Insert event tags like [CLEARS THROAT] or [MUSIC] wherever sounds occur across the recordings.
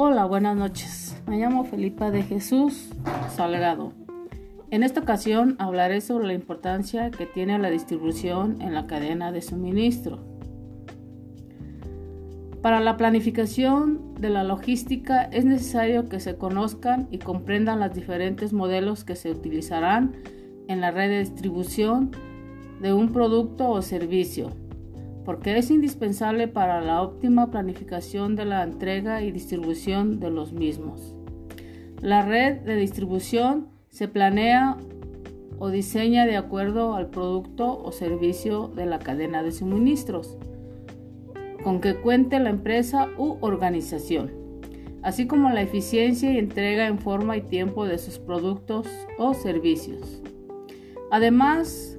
Hola, buenas noches. Me llamo Felipa de Jesús Salgado. En esta ocasión hablaré sobre la importancia que tiene la distribución en la cadena de suministro. Para la planificación de la logística es necesario que se conozcan y comprendan los diferentes modelos que se utilizarán en la red de distribución de un producto o servicio porque es indispensable para la óptima planificación de la entrega y distribución de los mismos. La red de distribución se planea o diseña de acuerdo al producto o servicio de la cadena de suministros con que cuente la empresa u organización, así como la eficiencia y entrega en forma y tiempo de sus productos o servicios. Además,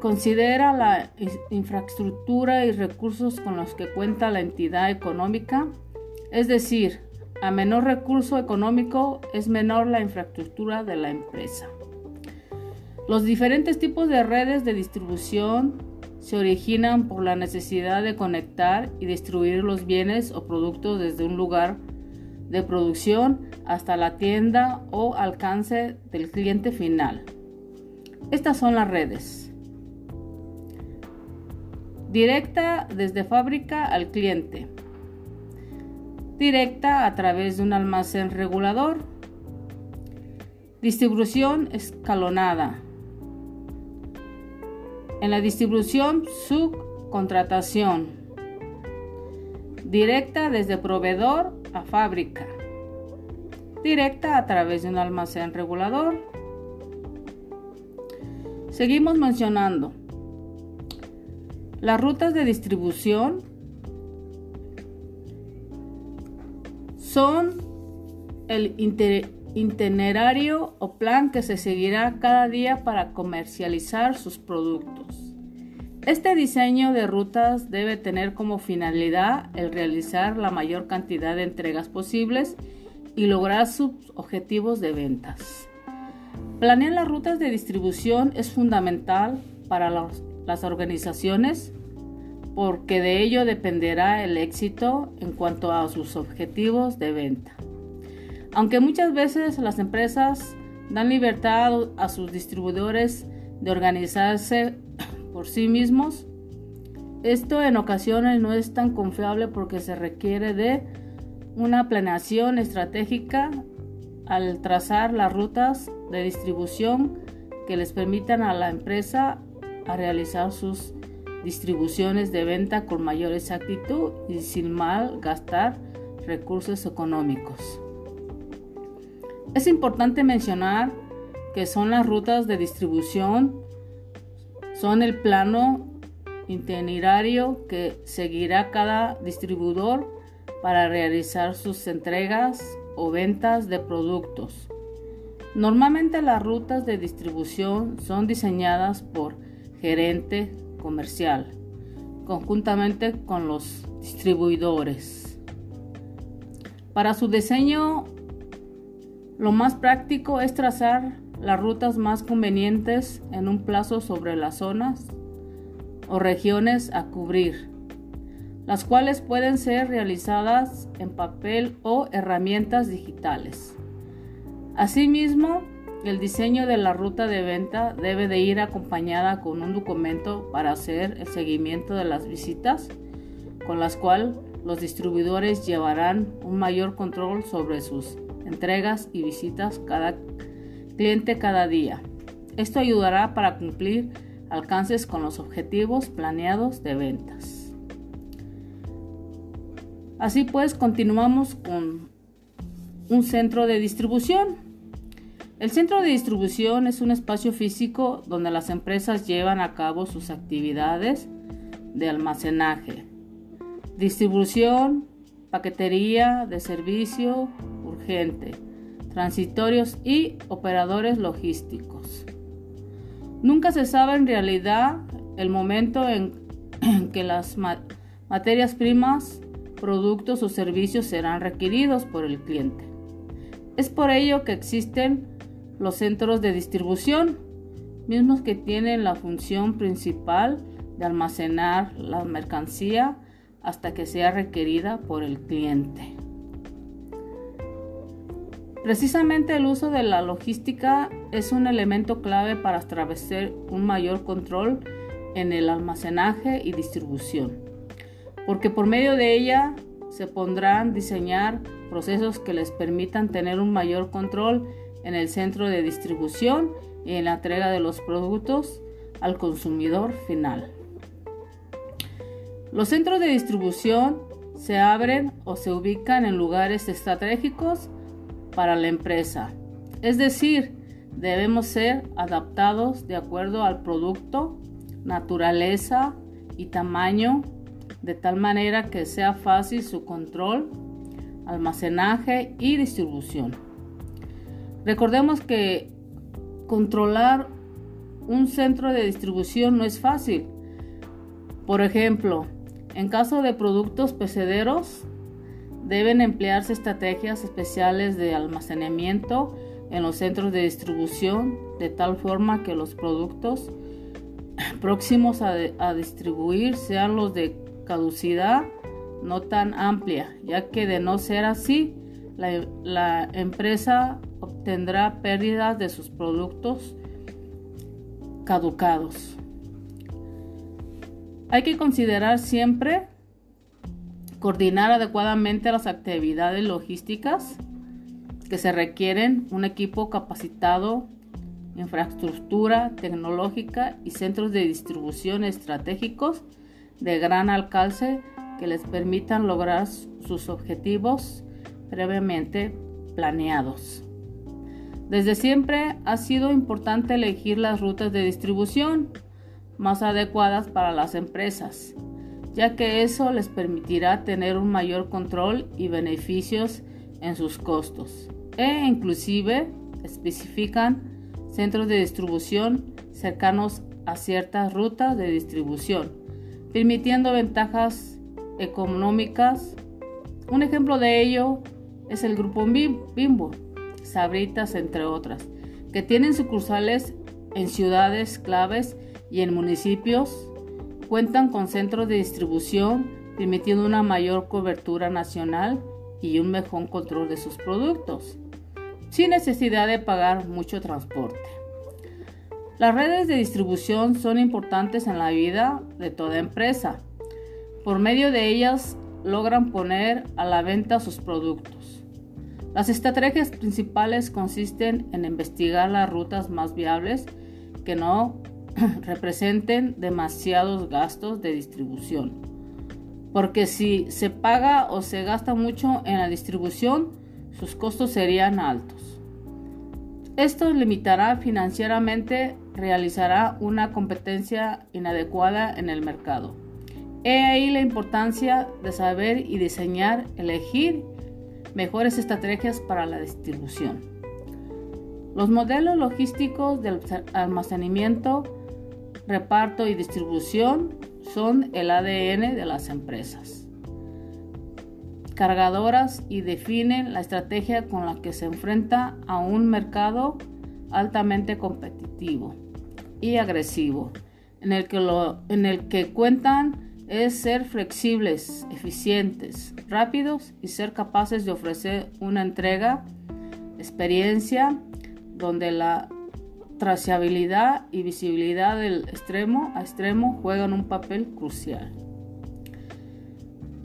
Considera la infraestructura y recursos con los que cuenta la entidad económica, es decir, a menor recurso económico es menor la infraestructura de la empresa. Los diferentes tipos de redes de distribución se originan por la necesidad de conectar y distribuir los bienes o productos desde un lugar de producción hasta la tienda o alcance del cliente final. Estas son las redes. Directa desde fábrica al cliente. Directa a través de un almacén regulador. Distribución escalonada. En la distribución subcontratación. Directa desde proveedor a fábrica. Directa a través de un almacén regulador. Seguimos mencionando las rutas de distribución son el itinerario o plan que se seguirá cada día para comercializar sus productos. Este diseño de rutas debe tener como finalidad el realizar la mayor cantidad de entregas posibles y lograr sus objetivos de ventas. Planear las rutas de distribución es fundamental para las organizaciones porque de ello dependerá el éxito en cuanto a sus objetivos de venta. Aunque muchas veces las empresas dan libertad a sus distribuidores de organizarse [COUGHS] por sí mismos, esto en ocasiones no es tan confiable porque se requiere de una planeación estratégica al trazar las rutas de distribución que les permitan a la empresa a realizar sus distribuciones de venta con mayor exactitud y sin mal gastar recursos económicos. Es importante mencionar que son las rutas de distribución, son el plano itinerario que seguirá cada distribuidor para realizar sus entregas o ventas de productos. Normalmente las rutas de distribución son diseñadas por gerente comercial, conjuntamente con los distribuidores. Para su diseño, lo más práctico es trazar las rutas más convenientes en un plazo sobre las zonas o regiones a cubrir, las cuales pueden ser realizadas en papel o herramientas digitales. Asimismo, el diseño de la ruta de venta debe de ir acompañada con un documento para hacer el seguimiento de las visitas, con las cuales los distribuidores llevarán un mayor control sobre sus entregas y visitas cada cliente cada día. Esto ayudará para cumplir alcances con los objetivos planeados de ventas. Así pues, continuamos con un centro de distribución. El centro de distribución es un espacio físico donde las empresas llevan a cabo sus actividades de almacenaje, distribución, paquetería de servicio urgente, transitorios y operadores logísticos. Nunca se sabe en realidad el momento en, [CLEARS THROAT] que las materias primas, productos o servicios serán requeridos por el cliente. Es por ello que existen los centros de distribución, mismos que tienen la función principal de almacenar la mercancía hasta que sea requerida por el cliente. Precisamente el uso de la logística es un elemento clave para establecer un mayor control en el almacenaje y distribución, porque por medio de ella se pondrán diseñar procesos que les permitan tener un mayor control en el centro de distribución y en la entrega de los productos al consumidor final. Los centros de distribución se abren o se ubican en lugares estratégicos para la empresa. Es decir, debemos ser adaptados de acuerdo al producto, naturaleza y tamaño, de tal manera que sea fácil su control, almacenaje y distribución. Recordemos que controlar un centro de distribución no es fácil. Por ejemplo, en caso de productos pecederos, deben emplearse estrategias especiales de almacenamiento en los centros de distribución de tal forma que los productos [CLEARS THROAT] próximos a, distribuir sean los de caducidad no tan amplia, ya que de no ser así, la empresa obtendrá pérdidas de sus productos caducados. Hay que considerar siempre coordinar adecuadamente las actividades logísticas que se requieren, un equipo capacitado, infraestructura tecnológica y centros de distribución estratégicos de gran alcance que les permitan lograr sus objetivos previamente planeados. Desde siempre ha sido importante elegir las rutas de distribución más adecuadas para las empresas, ya que eso les permitirá tener un mayor control y beneficios en sus costos. E inclusive especifican centros de distribución cercanos a ciertas rutas de distribución, permitiendo ventajas económicas. Un ejemplo de ello es el grupo Bimbo, Sabritas, entre otras, que tienen sucursales en ciudades claves y en municipios cuentan con centros de distribución permitiendo una mayor cobertura nacional y un mejor control de sus productos, sin necesidad de pagar mucho transporte. Las redes de distribución son importantes en la vida de toda empresa. Por medio de ellas logran poner a la venta sus productos. Las estrategias principales consisten en investigar las rutas más viables que no [CLEARS THROAT] representen demasiados gastos de distribución. Porque si se paga o se gasta mucho en la distribución, sus costos serían altos. Esto limitará financieramente, realizará una competencia inadecuada en el mercado. He ahí la importancia de saber y diseñar, elegir mejores estrategias para la distribución. Los modelos logísticos del almacenamiento reparto y distribución son el ADN de las empresas. Cargadoras y definen la estrategia con la que se enfrenta a un mercado altamente competitivo y agresivo, en el que, en el que cuentan es ser flexibles, eficientes, rápidos y ser capaces de ofrecer una entrega, experiencia, donde la traciabilidad y visibilidad del extremo a extremo juegan un papel crucial.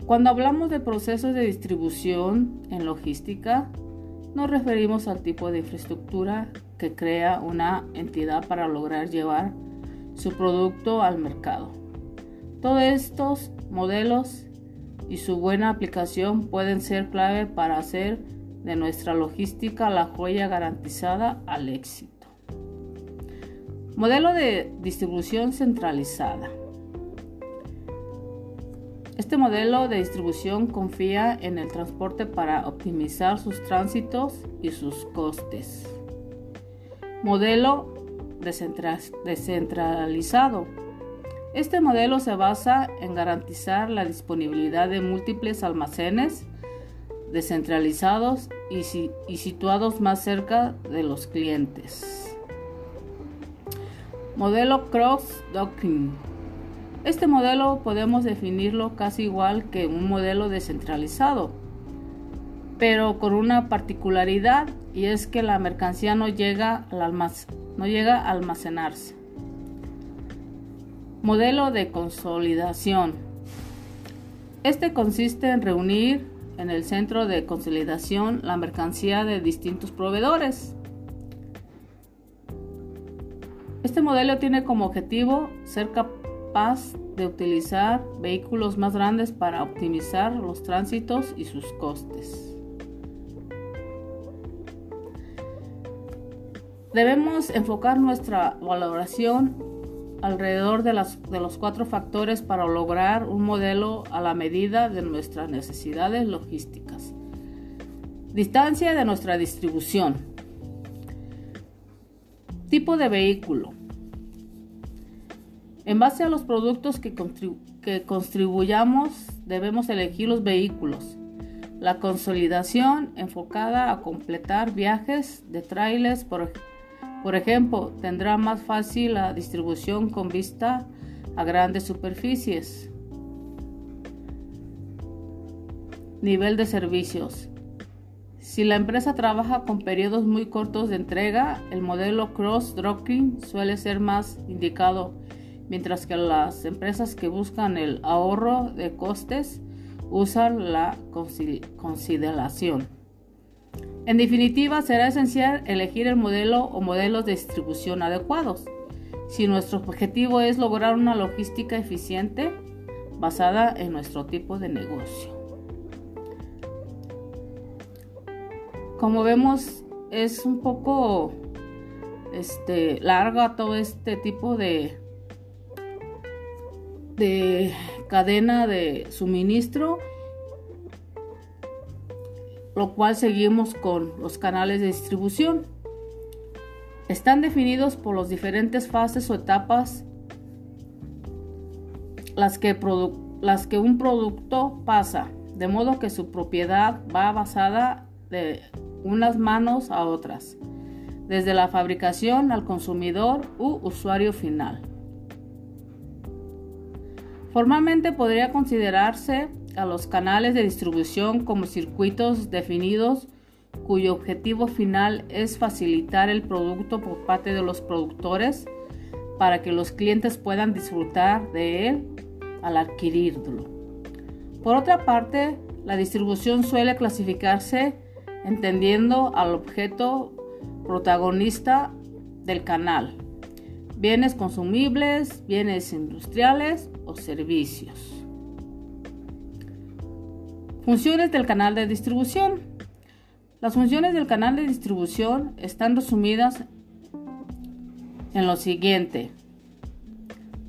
Cuando hablamos de procesos de distribución en logística, nos referimos al tipo de infraestructura que crea una entidad para lograr llevar su producto al mercado. Todos estos modelos y su buena aplicación pueden ser clave para hacer de nuestra logística la joya garantizada al éxito. Modelo de distribución centralizada. Este modelo de distribución confía en el transporte para optimizar sus tránsitos y sus costes. Modelo descentralizado. Este modelo se basa en garantizar la disponibilidad de múltiples almacenes descentralizados y, situados más cerca de los clientes. Modelo Cross Doctrine. Este modelo podemos definirlo casi igual que un modelo descentralizado, pero con una particularidad y es que la mercancía no llega, al no llega a almacenarse. Modelo de consolidación. Este consiste en reunir en el centro de consolidación la mercancía de distintos proveedores. Este modelo tiene como objetivo ser capaz de utilizar vehículos más grandes para optimizar los tránsitos y sus costes. Debemos enfocar nuestra valoración alrededor de, de, los cuatro factores para lograr un modelo a la medida de nuestras necesidades logísticas. Distancia de nuestra distribución. Tipo de vehículo. En base a los productos que, que contribuyamos, debemos elegir los vehículos. La consolidación enfocada a completar viajes de trailers, por, por ejemplo, tendrá más fácil la distribución con vista a grandes superficies. Nivel de servicios. Si la empresa trabaja con periodos muy cortos de entrega, el modelo cross-docking suele ser más indicado mientras que las empresas que buscan el ahorro de costes usan la consideración. En definitiva, será esencial elegir el modelo o modelos de distribución adecuados. Si nuestro objetivo es lograr una logística eficiente basada en nuestro tipo de negocio. Como vemos, es un poco este, larga todo este tipo de, de cadena de suministro, lo cual seguimos con los canales de distribución. Están definidos por las diferentes fases o etapas las que, las que un producto pasa, de modo que su propiedad va basada de unas manos a otras, desde la fabricación al consumidor u usuario final. Formalmente podría considerarse a los canales de distribución como circuitos definidos cuyo objetivo final es facilitar el producto por parte de los productores para que los clientes puedan disfrutar de él al adquirirlo. Por otra parte, la distribución suele clasificarse entendiendo al objeto protagonista del canal, bienes consumibles, bienes industriales o servicios. Funciones del canal de distribución. Las funciones del canal de distribución están resumidas en lo siguiente.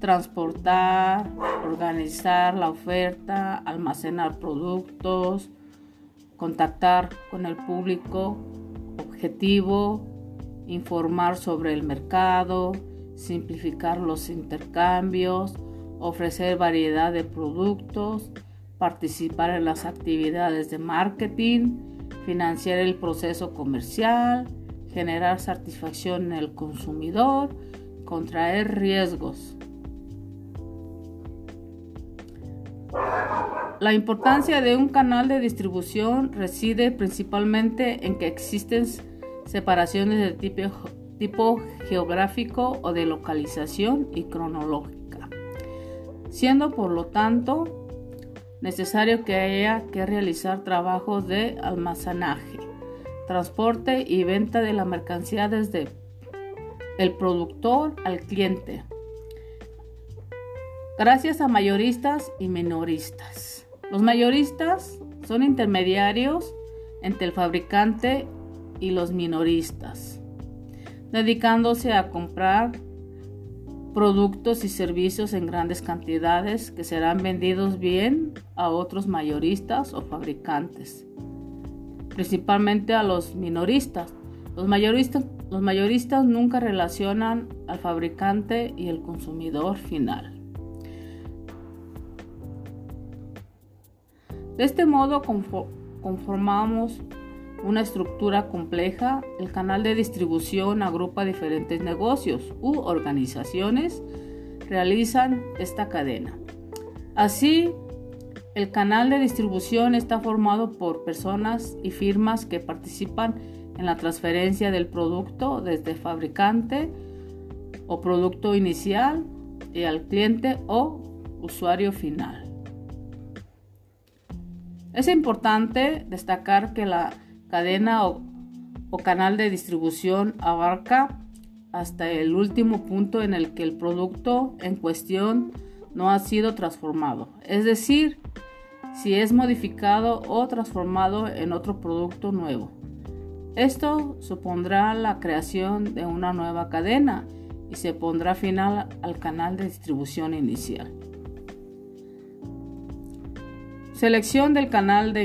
Transportar, organizar la oferta, almacenar productos, contactar con el público objetivo, informar sobre el mercado, simplificar los intercambios, ofrecer variedad de productos, participar en las actividades de marketing, financiar el proceso comercial, generar satisfacción en el consumidor, contraer riesgos. La importancia de un canal de distribución reside principalmente en que existen separaciones de tipo tipo geográfico o de localización y cronológica, siendo por lo tanto necesario que haya que realizar trabajos de almacenaje, transporte y venta de la mercancía desde el productor al cliente, gracias a mayoristas y minoristas. Los mayoristas son intermediarios entre el fabricante y los minoristas dedicándose a comprar productos y servicios en grandes cantidades que serán vendidos bien a otros mayoristas o fabricantes, principalmente a los minoristas. Los mayoristas, nunca relacionan al fabricante y el consumidor final. De este modo conformamos una estructura compleja, el canal de distribución agrupa diferentes negocios u organizaciones realizan esta cadena. Así, el canal de distribución está formado por personas y firmas que participan en la transferencia del producto desde fabricante o producto inicial y al cliente o usuario final. Es importante destacar que la cadena o, canal de distribución abarca hasta el último punto en el que el producto en cuestión no ha sido transformado, es decir, si es modificado o transformado en otro producto nuevo. Esto supondrá la creación de una nueva cadena y se pondrá final al canal de distribución inicial. Selección del canal de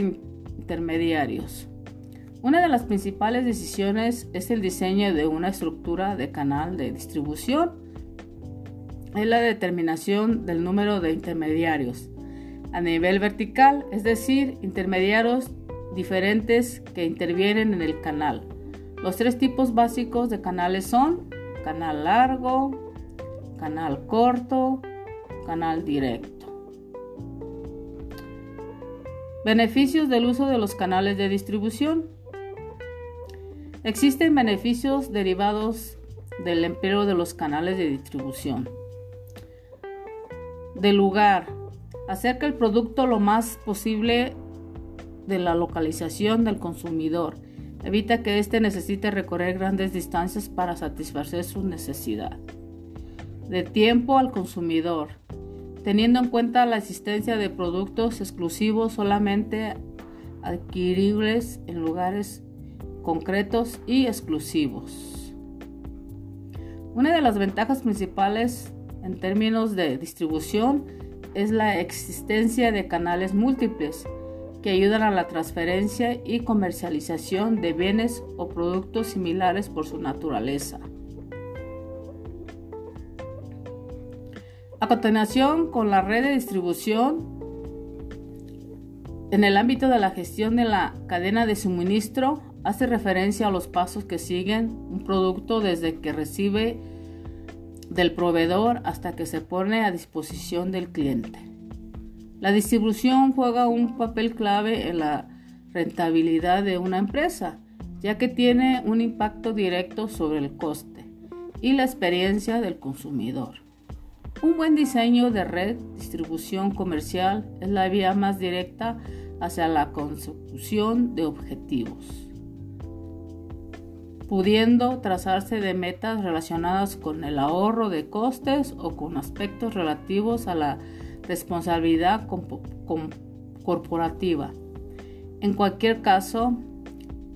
intermediarios. Una de las principales decisiones es el diseño de una estructura de canal de distribución. Es la determinación del número de intermediarios a nivel vertical, es decir, intermediarios diferentes que intervienen en el canal. Los tres tipos básicos de canales son canal largo, canal corto, canal directo. Beneficios del uso de los canales de distribución. Existen beneficios derivados del empleo de los canales de distribución. Del lugar. Acerca el producto lo más posible de la localización del consumidor. Evita que éste necesite recorrer grandes distancias para satisfacer su necesidad. De tiempo al consumidor teniendo en cuenta la existencia de productos exclusivos solamente adquiribles en lugares concretos y exclusivos. Una de las ventajas principales en términos de distribución es la existencia de canales múltiples que ayudan a la transferencia y comercialización de bienes o productos similares por su naturaleza. A continuación, con la red de distribución, en el ámbito de la gestión de la cadena de suministro, hace referencia a los pasos que siguen un producto desde que recibe del proveedor hasta que se pone a disposición del cliente. La distribución juega un papel clave en la rentabilidad de una empresa, ya que tiene un impacto directo sobre el coste y la experiencia del consumidor. Un buen diseño de red distribución comercial es la vía más directa hacia la consecución de objetivos, pudiendo trazarse de metas relacionadas con el ahorro de costes o con aspectos relativos a la responsabilidad corporativa. En cualquier caso,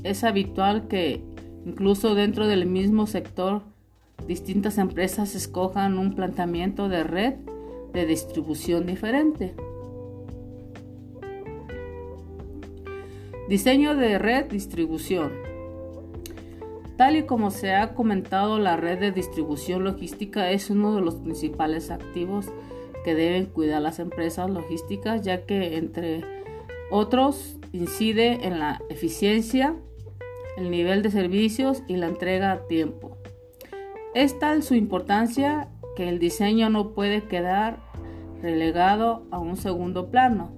es habitual que incluso dentro del mismo sector distintas empresas escojan un planteamiento de red de distribución diferente. Diseño de red distribución. Tal y como se ha comentado, la red de distribución logística es uno de los principales activos que deben cuidar las empresas logísticas, ya que entre otros incide en la eficiencia, el nivel de servicios y la entrega a tiempo. Es tal su importancia que el diseño no puede quedar relegado a un segundo plano.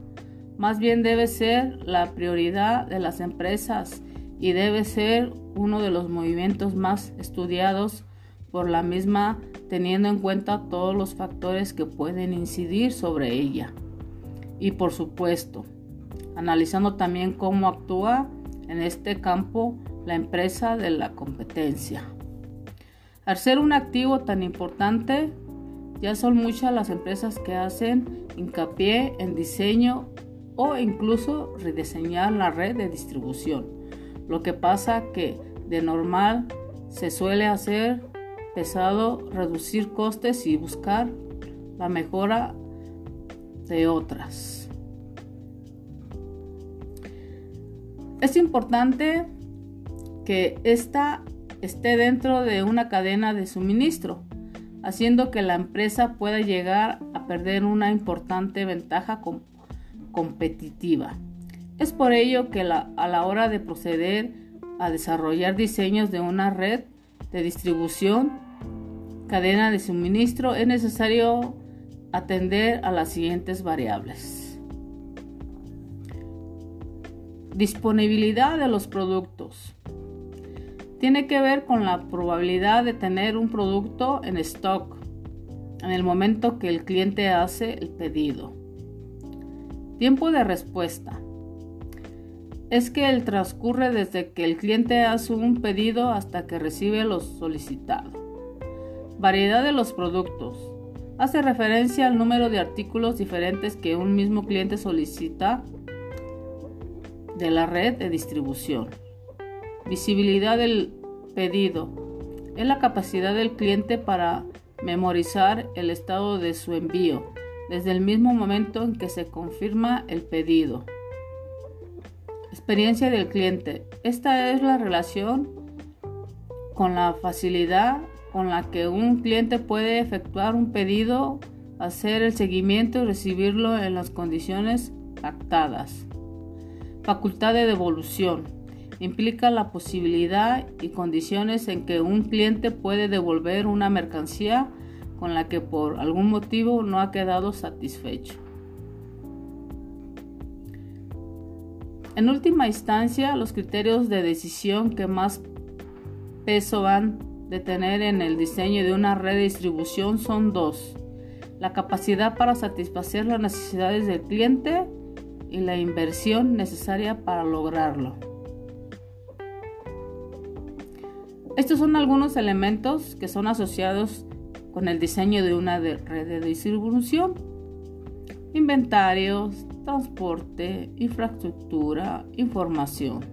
Más bien debe ser la prioridad de las empresas y debe ser uno de los movimientos más estudiados por la misma teniendo en cuenta todos los factores que pueden incidir sobre ella. Y por supuesto, analizando también cómo actúa en este campo la empresa de la competencia. Al ser un activo tan importante, ya son muchas las empresas que hacen hincapié en diseño o incluso rediseñar la red de distribución. Lo que pasa que de normal se suele hacer pesado reducir costes y buscar la mejora de otras. Es importante que esta esté dentro de una cadena de suministro, haciendo que la empresa pueda llegar a perder una importante ventaja competitiva. Es por ello que a la hora de proceder a desarrollar diseños de una red de distribución, cadena de suministro, es necesario atender a las siguientes variables. Disponibilidad de los productos. tiene que ver con la probabilidad de tener un producto en stock en el momento que el cliente hace el pedido. Tiempo de respuesta. Es que el transcurre desde que el cliente hace un pedido hasta que recibe lo solicitado. Variedad de los productos. Hace referencia al número de artículos diferentes que un mismo cliente solicita de la red de distribución. Visibilidad del pedido. Es la capacidad del cliente para memorizar el estado de su envío desde el mismo momento en que se confirma el pedido. Experiencia del cliente. Esta es la relación con la facilidad con la que un cliente puede efectuar un pedido, hacer el seguimiento y recibirlo en las condiciones pactadas. Facultad de devolución implica la posibilidad y condiciones en que un cliente puede devolver una mercancía con la que por algún motivo no ha quedado satisfecho. En última instancia, los criterios de decisión que más peso van de tener en el diseño de una red de distribución son dos. La capacidad para satisfacer las necesidades del cliente y la inversión necesaria para lograrlo. Estos son algunos elementos que son asociados con el diseño de una red de distribución. Inventarios, transporte, infraestructura, información.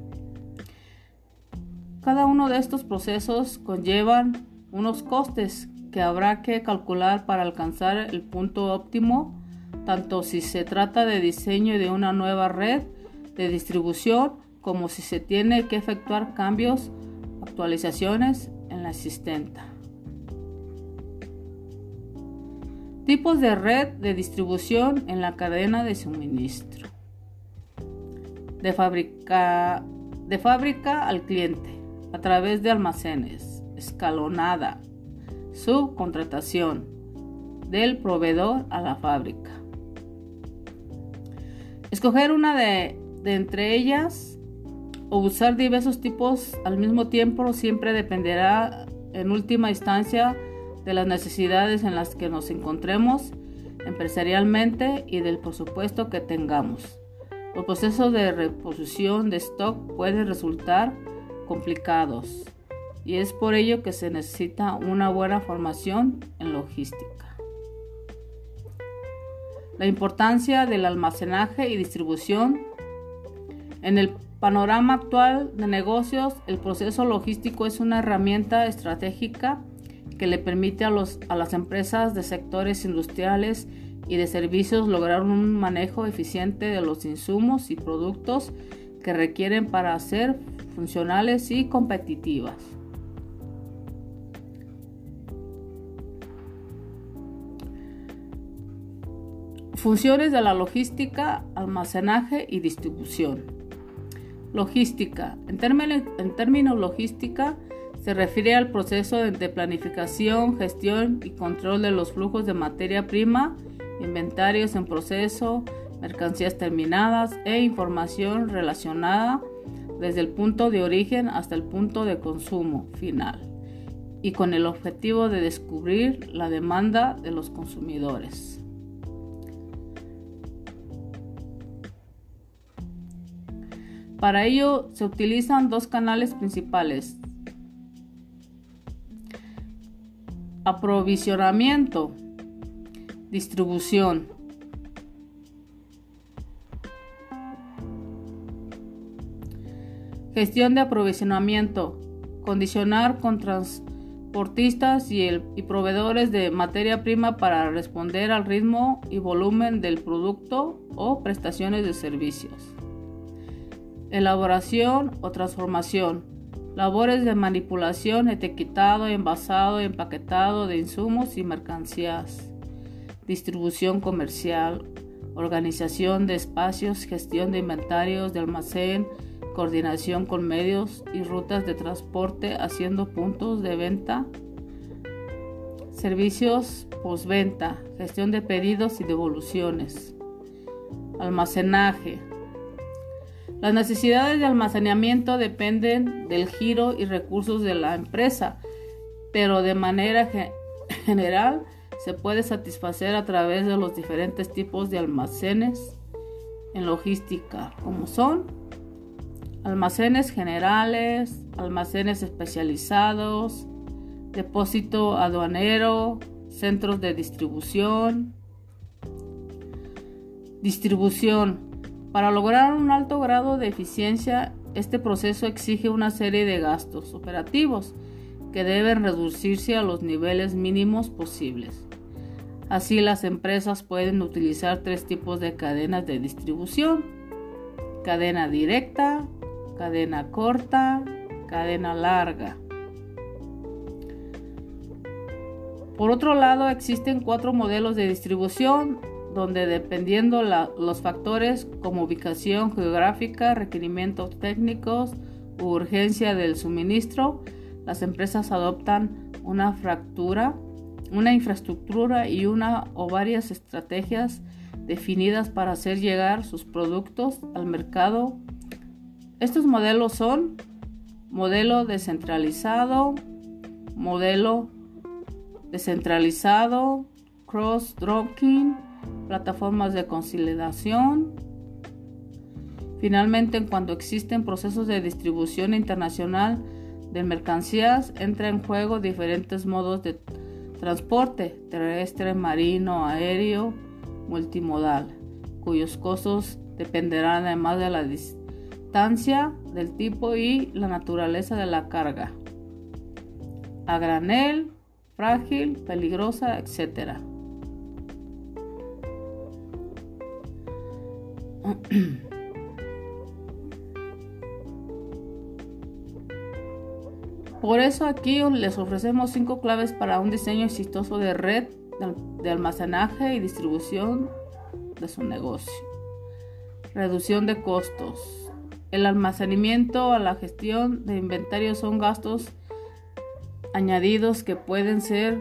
Cada uno de estos procesos conllevan unos costes que habrá que calcular para alcanzar el punto óptimo, tanto si se trata de diseño de una nueva red de distribución como si se tiene que efectuar cambios actualizaciones en la existente. Tipos de red de distribución en la cadena de suministro. De fábrica, al cliente, a través de almacenes, escalonada, subcontratación, del proveedor a la fábrica. Escoger una de, de entre ellas o usar diversos tipos al mismo tiempo siempre dependerá en última instancia de las necesidades en las que nos encontremos empresarialmente y del presupuesto que tengamos. Los procesos de reposición de stock pueden resultar complicados y es por ello que se necesita una buena formación en logística. La importancia del almacenaje y distribución en el panorama actual de negocios, el proceso logístico es una herramienta estratégica que le permite a, los, a las empresas de sectores industriales y de servicios lograr un manejo eficiente de los insumos y productos que requieren para ser funcionales y competitivas. Funciones de la logística, almacenaje y distribución. Logística. En, términos, logística se refiere al proceso de planificación, gestión y control de los flujos de materia prima, inventarios en proceso, mercancías terminadas e información relacionada desde el punto de origen hasta el punto de consumo final y con el objetivo de descubrir la demanda de los consumidores. Para ello se utilizan dos canales principales. Aprovisionamiento, distribución. Gestión de aprovisionamiento. Condicionar con transportistas y, y, proveedores de materia prima para responder al ritmo y volumen del producto o prestaciones de servicios elaboración o transformación, labores de manipulación, etiquetado, envasado, empaquetado de insumos y mercancías, distribución comercial, organización de espacios, gestión de inventarios de almacén, coordinación con medios y rutas de transporte haciendo puntos de venta, servicios postventa, gestión de pedidos y devoluciones, almacenaje, Las necesidades de almacenamiento dependen del giro y recursos de la empresa, pero de manera [LAUGHS] general se puede satisfacer a través de los diferentes tipos de almacenes en logística, como son almacenes generales, almacenes especializados, depósito aduanero, centros de distribución. Distribución. Para lograr un alto grado de eficiencia, este proceso exige una serie de gastos operativos que deben reducirse a los niveles mínimos posibles. Así las empresas pueden utilizar tres tipos de cadenas de distribución. Cadena directa, cadena corta, cadena larga. Por otro lado, existen cuatro modelos de distribución donde dependiendo los factores como ubicación geográfica, requerimientos técnicos u urgencia del suministro, las empresas adoptan una fractura, una infraestructura y una o varias estrategias definidas para hacer llegar sus productos al mercado. Estos modelos son modelo descentralizado, modelo descentralizado, cross-docking, plataformas de conciliación. Finalmente, en cuanto existen procesos de distribución internacional de mercancías, entra en juego diferentes modos de transporte terrestre, marino, aéreo, multimodal, cuyos costos dependerán además de la distribución del tipo y la naturaleza de la carga. A granel, frágil, peligrosa, etc. [CLEARS THROAT] Por eso aquí les ofrecemos cinco claves para un diseño exitoso de red de almacenaje y distribución de su negocio. Reducción de costos. El almacenamiento a la gestión de inventario son gastos añadidos que pueden ser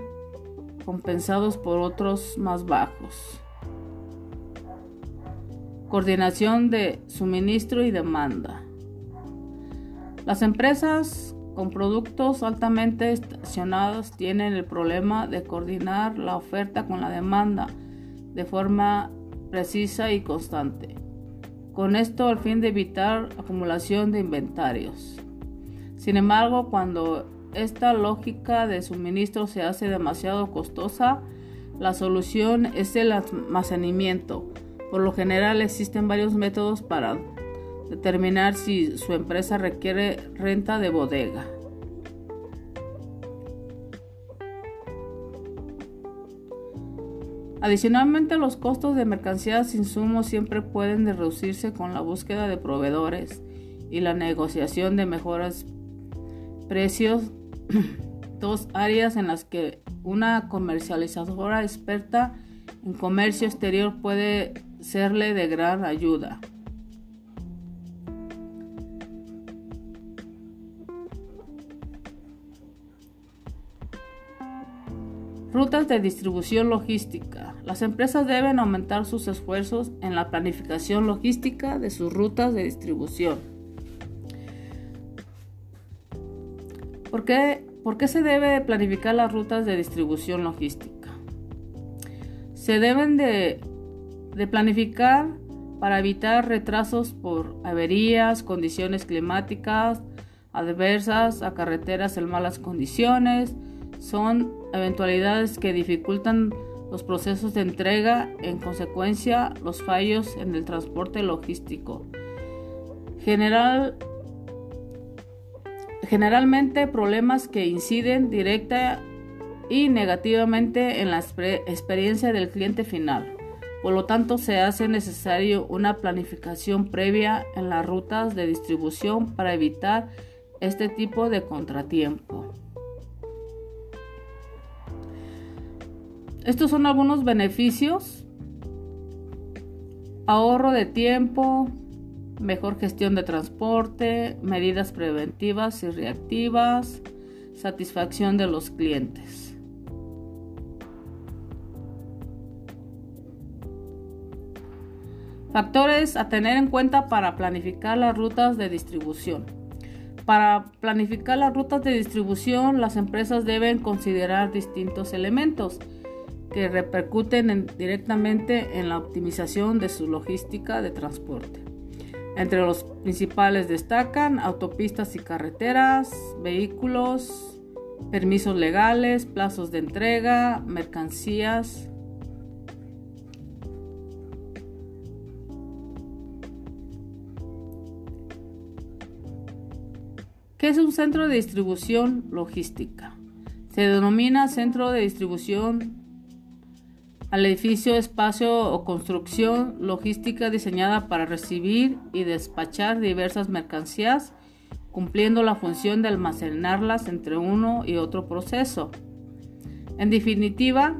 compensados por otros más bajos. Coordinación de suministro y demanda. Las empresas con productos altamente estacionados tienen el problema de coordinar la oferta con la demanda de forma precisa y constante con esto al fin de evitar acumulación de inventarios. Sin embargo, cuando esta lógica de suministro se hace demasiado costosa, la solución es el almacenamiento. Por lo general existen varios métodos para determinar si su empresa requiere renta de bodega. Adicionalmente, los costos de mercancías e insumos siempre pueden reducirse con la búsqueda de proveedores y la negociación de mejores precios, [CLEARS THROAT] dos áreas en las que una comercializadora experta en comercio exterior puede serle de gran ayuda. Rutas de distribución logística. Las empresas deben aumentar sus esfuerzos en la planificación logística de sus rutas de distribución. ¿Por qué, se debe planificar las rutas de distribución logística? Se deben de, de planificar para evitar retrasos por averías, condiciones climáticas adversas, a carreteras en malas condiciones, son eventualidades que dificultan los procesos de entrega, en consecuencia los fallos en el transporte logístico. General, generalmente problemas que inciden directa y negativamente en la experiencia del cliente final. Por lo tanto, se hace necesario una planificación previa en las rutas de distribución para evitar este tipo de contratiempo. Estos son algunos beneficios. Ahorro de tiempo, mejor gestión de transporte, medidas preventivas y reactivas, satisfacción de los clientes. Factores a tener en cuenta para planificar las rutas de distribución. Para planificar las rutas de distribución, las empresas deben considerar distintos elementos que repercuten directamente en la optimización de su logística de transporte. Entre los principales destacan autopistas y carreteras, vehículos, permisos legales, plazos de entrega, mercancías. ¿Qué es un centro de distribución logística? Se denomina centro de distribución al edificio, espacio o construcción logística diseñada para recibir y despachar diversas mercancías, cumpliendo la función de almacenarlas entre uno y otro proceso. En definitiva,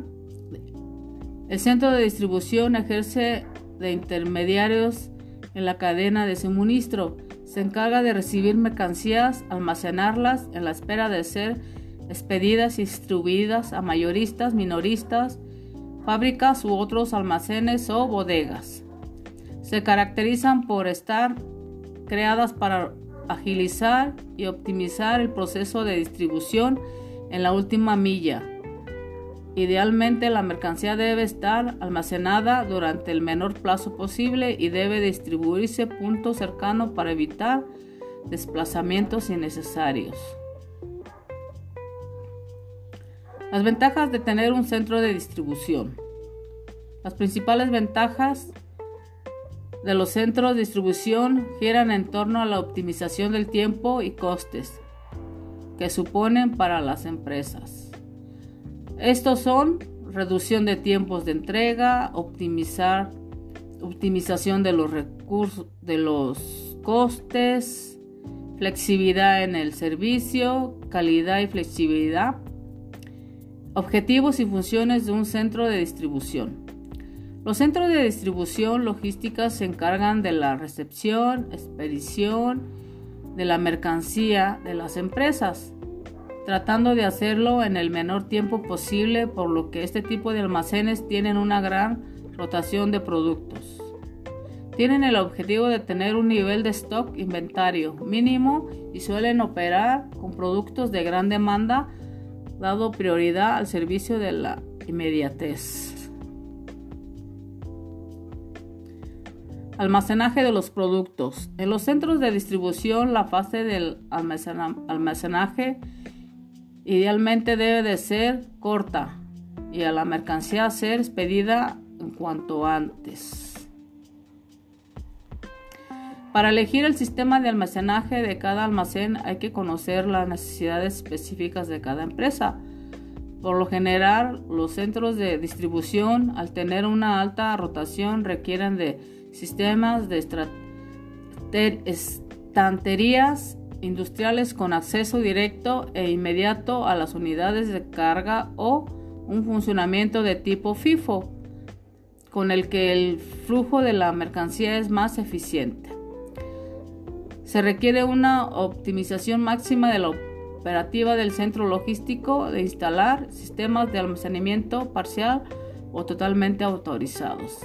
el centro de distribución ejerce de intermediarios en la cadena de suministro. Se encarga de recibir mercancías, almacenarlas en la espera de ser expedidas y distribuidas a mayoristas, minoristas, fábricas u otros almacenes o bodegas. Se caracterizan por estar creadas para agilizar y optimizar el proceso de distribución en la última milla. Idealmente la mercancía debe estar almacenada durante el menor plazo posible y debe distribuirse punto cercano para evitar desplazamientos innecesarios. Las ventajas de tener un centro de distribución. Las principales ventajas de los centros de distribución giran en torno a la optimización del tiempo y costes que suponen para las empresas. Estos son reducción de tiempos de entrega, optimizar, optimización de los recursos, de los costes, flexibilidad en el servicio, calidad y flexibilidad, Objetivos y funciones de un centro de distribución. Los centros de distribución logística se encargan de la recepción, expedición de la mercancía de las empresas, tratando de hacerlo en el menor tiempo posible, por lo que este tipo de almacenes tienen una gran rotación de productos. Tienen el objetivo de tener un nivel de stock inventario mínimo y suelen operar con productos de gran demanda dado prioridad al servicio de la inmediatez. Almacenaje de los productos. En los centros de distribución la fase del almacenaje idealmente debe de ser corta y a la mercancía ser expedida en cuanto antes. Para elegir el sistema de almacenaje de cada almacén hay que conocer las necesidades específicas de cada empresa. Por lo general, los centros de distribución, al tener una alta rotación, requieren de sistemas de estanterías industriales con acceso directo e inmediato a las unidades de carga o un funcionamiento de tipo FIFO, con el que el flujo de la mercancía es más eficiente. Se requiere una optimización máxima de la operativa del centro logístico de instalar sistemas de almacenamiento parcial o totalmente autorizados.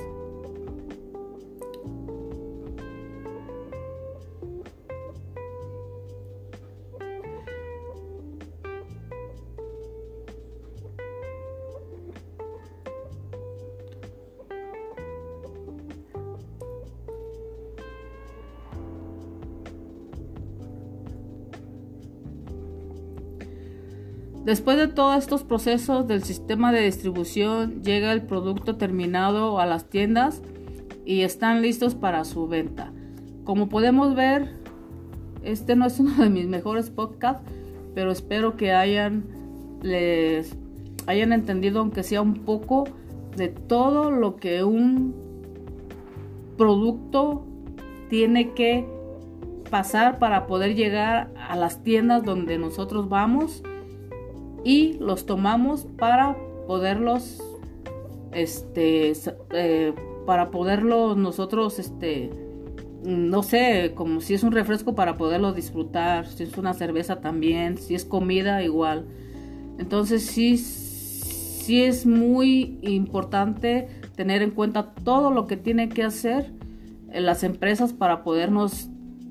Después de todos estos procesos del sistema de distribución, llega el producto terminado a las tiendas y están listos para su venta. Como podemos ver, este no es uno de mis mejores podcasts, pero espero que hayan les hayan entendido aunque sea un poco de todo lo que un producto tiene que pasar para poder llegar a las tiendas donde nosotros vamos y los tomamos para poderlos este eh, para poderlos nosotros este no sé como si es un refresco para poderlo disfrutar si es una cerveza también si es comida igual. Entonces sí sí es muy importante tener en cuenta todo lo que tiene que hacer eh, las empresas para podernos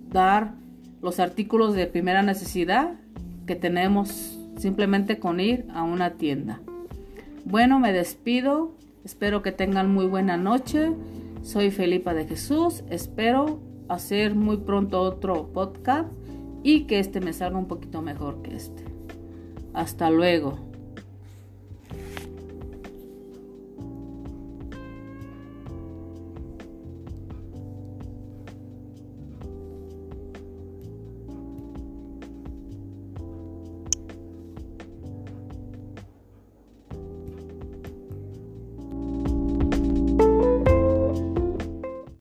dar los artículos de primera necesidad que tenemos simplemente con ir a una tienda. Bueno, me despido. Espero que tengan muy buena noche. Soy Felipa de Jesús. Espero hacer muy pronto otro podcast y que este me salga un poquito mejor que este. Hasta luego.